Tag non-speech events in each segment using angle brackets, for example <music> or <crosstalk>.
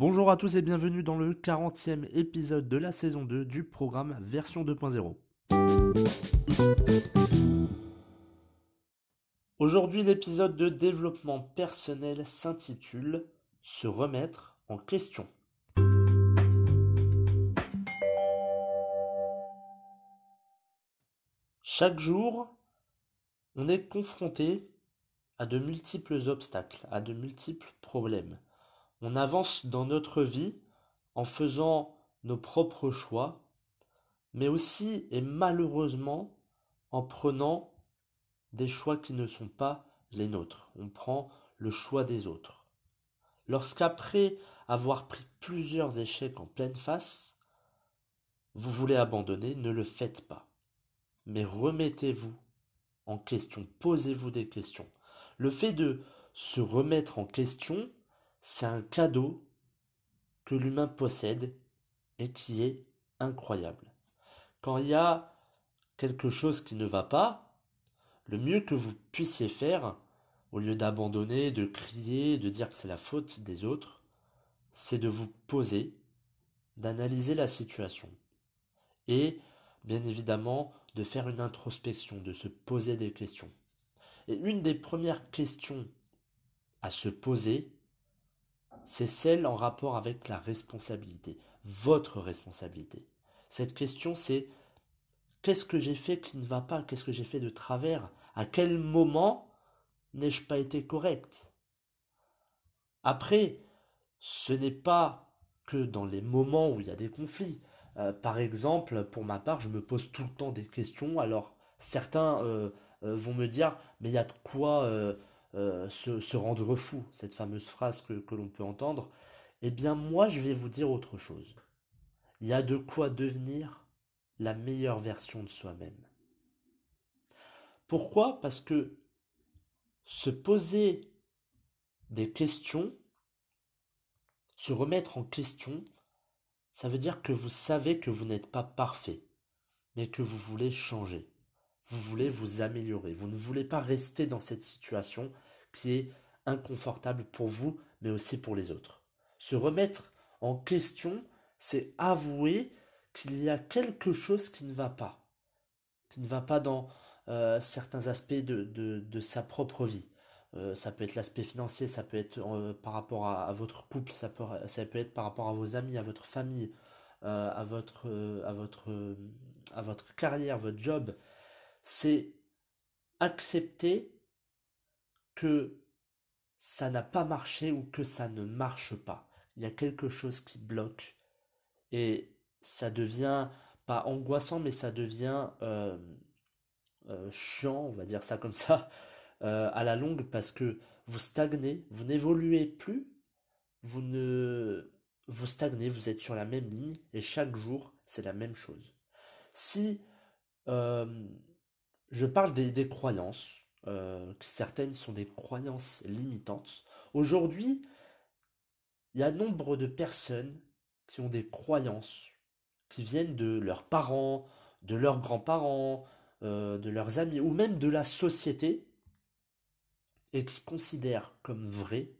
Bonjour à tous et bienvenue dans le 40e épisode de la saison 2 du programme version 2.0. Aujourd'hui l'épisode de développement personnel s'intitule Se remettre en question. Chaque jour, on est confronté à de multiples obstacles, à de multiples problèmes. On avance dans notre vie en faisant nos propres choix, mais aussi et malheureusement en prenant des choix qui ne sont pas les nôtres. On prend le choix des autres. Lorsqu'après avoir pris plusieurs échecs en pleine face, vous voulez abandonner, ne le faites pas. Mais remettez-vous en question, posez-vous des questions. Le fait de se remettre en question, c'est un cadeau que l'humain possède et qui est incroyable. Quand il y a quelque chose qui ne va pas, le mieux que vous puissiez faire, au lieu d'abandonner, de crier, de dire que c'est la faute des autres, c'est de vous poser, d'analyser la situation et, bien évidemment, de faire une introspection, de se poser des questions. Et une des premières questions à se poser, c'est celle en rapport avec la responsabilité, votre responsabilité. Cette question, c'est qu'est-ce que j'ai fait qui ne va pas, qu'est-ce que j'ai fait de travers, à quel moment n'ai-je pas été correct? Après, ce n'est pas que dans les moments où il y a des conflits. Euh, par exemple, pour ma part, je me pose tout le temps des questions. Alors, certains euh, euh, vont me dire, mais il y a de quoi se, rendre fou, cette fameuse phrase que, que l'on peut entendre. Eh bien, moi, je vais vous dire autre chose. Il y a de quoi devenir la meilleure version de soi-même. Pourquoi? Parce que se poser des questions, se remettre en question, ça veut dire que vous savez que vous n'êtes pas parfait, mais que vous voulez changer. Vous voulez vous améliorer. Vous ne voulez pas rester dans cette situation qui est inconfortable pour vous, mais aussi pour les autres. Se remettre en question, c'est avouer qu'il y a quelque chose qui ne va pas, qui ne va pas dans euh, certains aspects de, sa propre vie. Euh, ça peut être l'aspect financier, ça peut être euh, par rapport à, votre couple, ça peut, ça peut être par rapport à vos amis, à votre famille, à, votre, à, votre, à votre carrière, votre job. C'est accepter que ça n'a pas marché ou que ça ne marche pas. Il y a quelque chose qui bloque et ça devient pas angoissant, mais ça devient chiant, on va dire ça comme ça, <laughs> euh, à la longue parce que vous stagnez, vous n'évoluez plus, vous ne vous stagnez, vous êtes sur la même ligne et chaque jour c'est la même chose. Si euh, je parle des, croyances, euh, certaines sont des croyances limitantes, aujourd'hui il y a nombre de personnes qui ont des croyances qui viennent de leurs parents, de leurs grands-parents, de leurs amis ou même de la société et qui considère comme vrai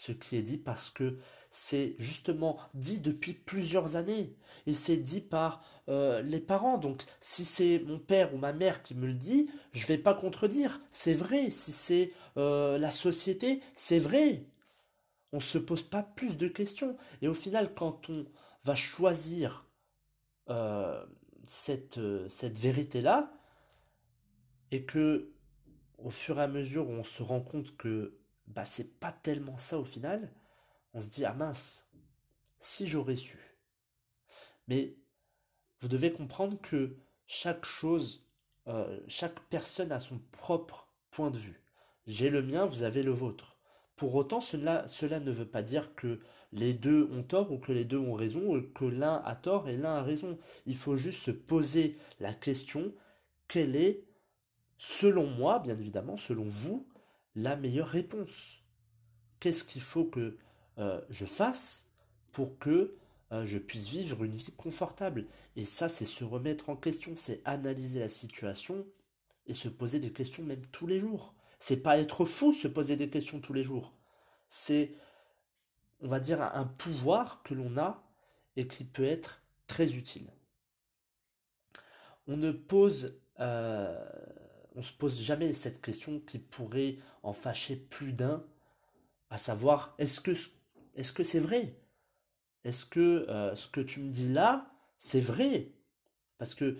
ce qui est dit parce que c'est justement dit depuis plusieurs années et c'est dit par euh, les parents. Donc si c'est mon père ou ma mère qui me le dit, je vais pas contredire. C'est vrai. Si c'est euh, la société, c'est vrai. On se pose pas plus de questions. Et au final, quand on va choisir euh, cette, cette vérité-là, et que au fur et à mesure où on se rend compte que bah c'est pas tellement ça au final, on se dit ah mince, si j'aurais su. Mais vous devez comprendre que chaque chose euh, chaque personne a son propre point de vue. J'ai le mien, vous avez le vôtre. Pour autant, cela, cela ne veut pas dire que les deux ont tort ou que les deux ont raison ou que l'un a tort et l'un a raison. Il faut juste se poser la question, quelle est, selon moi, bien évidemment, selon vous, la meilleure réponse Qu'est-ce qu'il faut que euh, je fasse pour que euh, je puisse vivre une vie confortable? Et ça, c'est se remettre en question, c'est analyser la situation et se poser des questions même tous les jours. C'est pas être fou, se poser des questions tous les jours. C'est, on va dire, un pouvoir que l'on a et qui peut être très utile. On ne pose, euh, on se pose jamais cette question qui pourrait en fâcher plus d'un, à savoir, est-ce que, c'est vrai? Est-ce que euh, ce que tu me dis là, c'est vrai? Parce que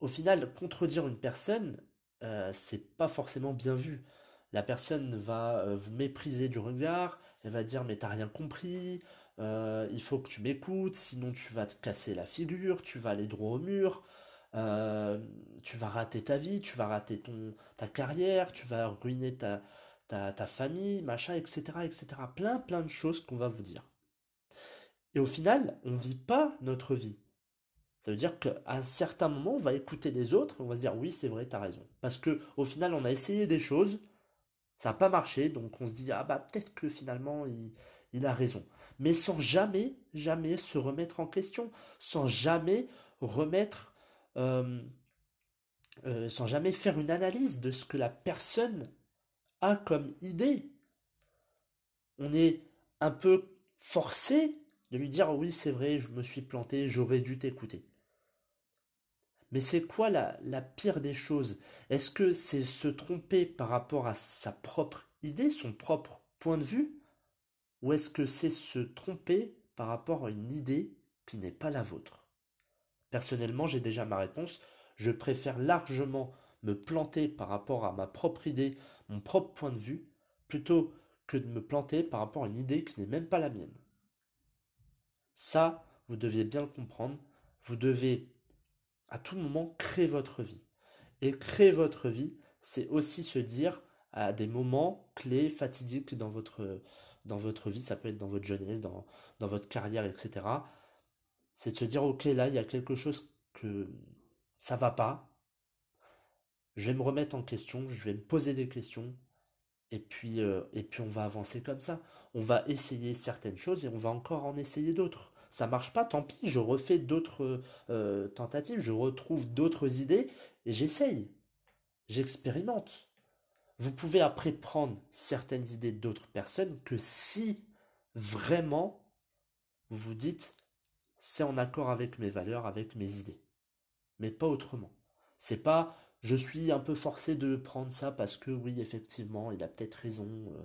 au final, contredire une personne, euh, c'est pas forcément bien vu. La personne va euh, vous mépriser du regard, elle va dire mais t'as rien compris, il faut que tu m'écoutes, sinon tu vas te casser la figure, tu vas aller droit au mur, tu vas rater ta vie, tu vas rater ton ta carrière, tu vas ruiner ta, ta, ta famille, machin, etc., etc. Plein, plein de choses qu'on va vous dire. Et au final, on ne vit pas notre vie. Ça veut dire qu'à un certain moment, on va écouter les autres on va se dire oui, c'est vrai, tu as raison. Parce que au final, on a essayé des choses, ça n'a pas marché, donc on se dit ah bah peut-être que finalement il, a raison. Mais sans jamais, jamais se remettre en question, sans jamais remettre, euh, euh, sans jamais faire une analyse de ce que la personne a comme idée. On est un peu forcé de lui dire oui c'est vrai, je me suis planté, j'aurais dû t'écouter. Mais c'est quoi la, la, pire des choses? Est-ce que c'est se tromper par rapport à sa propre idée, son propre point de vue? Ou est-ce que c'est se tromper par rapport à une idée qui n'est pas la vôtre? Personnellement, j'ai déjà ma réponse. Je préfère largement me planter par rapport à ma propre idée, mon propre point de vue, plutôt que de me planter par rapport à une idée qui n'est même pas la mienne. Ça, vous deviez bien le comprendre. Vous devez à tout moment créer votre vie. Et créer votre vie, c'est aussi se dire à des moments clés, fatidiques dans votre, dans votre vie, ça peut être dans votre jeunesse, dans, dans votre carrière, etc. C'est de se dire, ok, là, il y a quelque chose que ça va pas. Je vais me remettre en question, je vais me poser des questions, et puis, euh, et puis on va avancer comme ça. On va essayer certaines choses et on va encore en essayer d'autres. Ça marche pas, tant pis, je refais d'autres euh, tentatives, je retrouve d'autres idées et j'essaye. J'expérimente. Vous pouvez après prendre certaines idées d'autres personnes que si vraiment vous vous dites c'est en accord avec mes valeurs, avec mes idées. Mais pas autrement. C'est pas je suis un peu forcé de prendre ça parce que oui, effectivement, il a peut-être raison. Euh,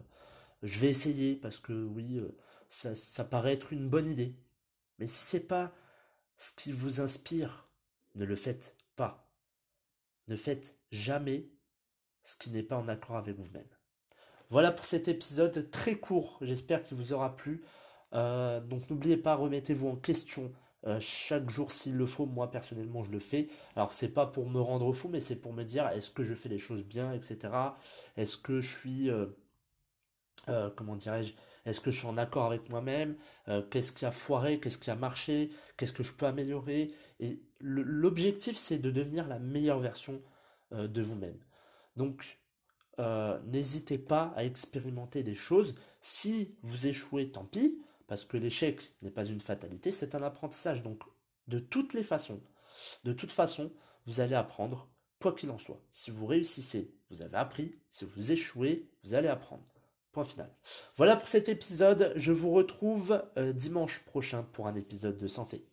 je vais essayer parce que oui, euh, ça, ça paraît être une bonne idée. Mais si c'est pas ce qui vous inspire, ne le faites pas. Ne faites jamais ce qui n'est pas en accord avec vous-même. Voilà pour cet épisode très court, j'espère qu'il vous aura plu. Euh, donc n'oubliez pas, remettez-vous en question euh, chaque jour s'il le faut. Moi personnellement, je le fais. Alors c'est pas pour me rendre fou, mais c'est pour me dire est-ce que je fais les choses bien, etc. Est-ce que je suis, euh, comment dirais-je, est-ce que je suis en accord avec moi-même? Qu'est-ce qui a foiré? Qu'est-ce qui a marché? Qu'est-ce que je peux améliorer? Et l'objectif, c'est de devenir la meilleure version de vous-même. Donc n'hésitez pas à expérimenter des choses. Si vous échouez, tant pis. Parce que l'échec n'est pas une fatalité, c'est un apprentissage. Donc, de toutes les façons, de toute façon, vous allez apprendre, quoi qu'il en soit. Si vous réussissez, vous avez appris. Si vous échouez, vous allez apprendre. Point final. Voilà pour cet épisode. Je vous retrouve euh, dimanche prochain pour un épisode de santé.